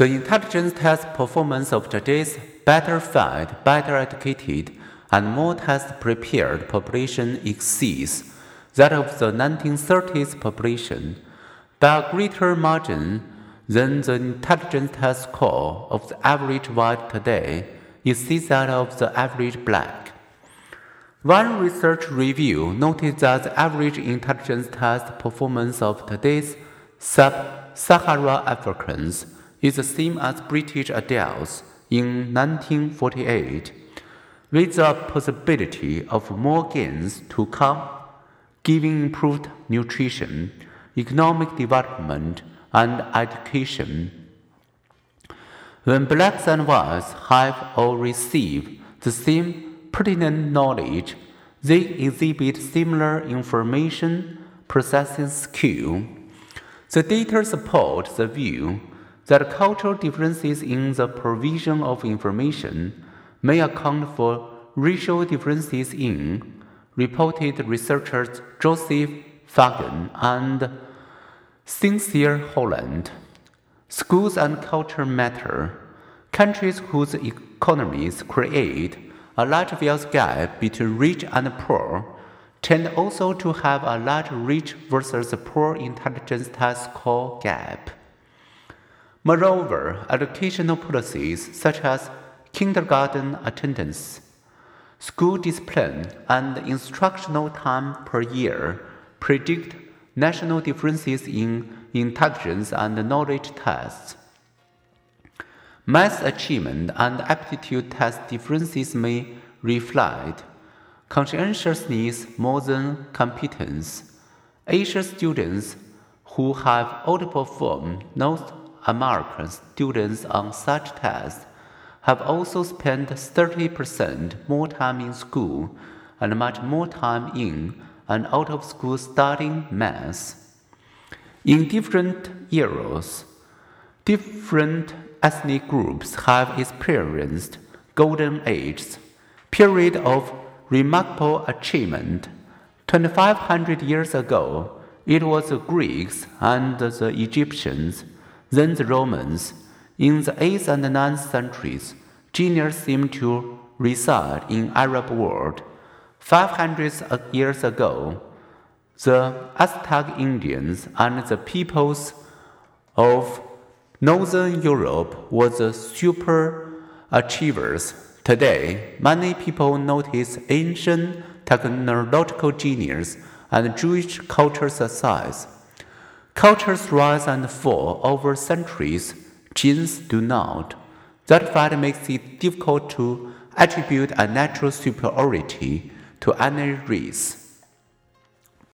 The intelligence test performance of today's better fed, better educated, and more test prepared population exceeds that of the 1930s population by a greater margin than the intelligence test score of the average white today exceeds that of the average black. One research review noted that the average intelligence test performance of today's sub Saharan Africans is the same as British adults in 1948, with the possibility of more gains to come, giving improved nutrition, economic development, and education. When blacks and whites have or receive the same pertinent knowledge, they exhibit similar information processing skill. The data support the view that cultural differences in the provision of information may account for racial differences in, reported researchers Joseph Fagan and Cynthia Holland. Schools and culture matter. Countries whose economies create a large wealth gap between rich and poor tend also to have a large rich versus poor intelligence test score gap. Moreover, educational policies such as kindergarten attendance, school discipline, and instructional time per year predict national differences in intelligence and knowledge tests. Math achievement and aptitude test differences may reflect conscientiousness more than competence. Asian students who have outperformed North American students on such tests have also spent 30% more time in school and much more time in and out of school studying math. In different eras, different ethnic groups have experienced golden ages, period of remarkable achievement. 2500 years ago, it was the Greeks and the Egyptians then the Romans. In the 8th and 9th centuries, genius seemed to reside in Arab world. 500 years ago, the Aztec Indians and the peoples of Northern Europe were the super achievers. Today, many people notice ancient technological genius and Jewish culture success. Cultures rise and fall over centuries, genes do not. That fact makes it difficult to attribute a natural superiority to any race.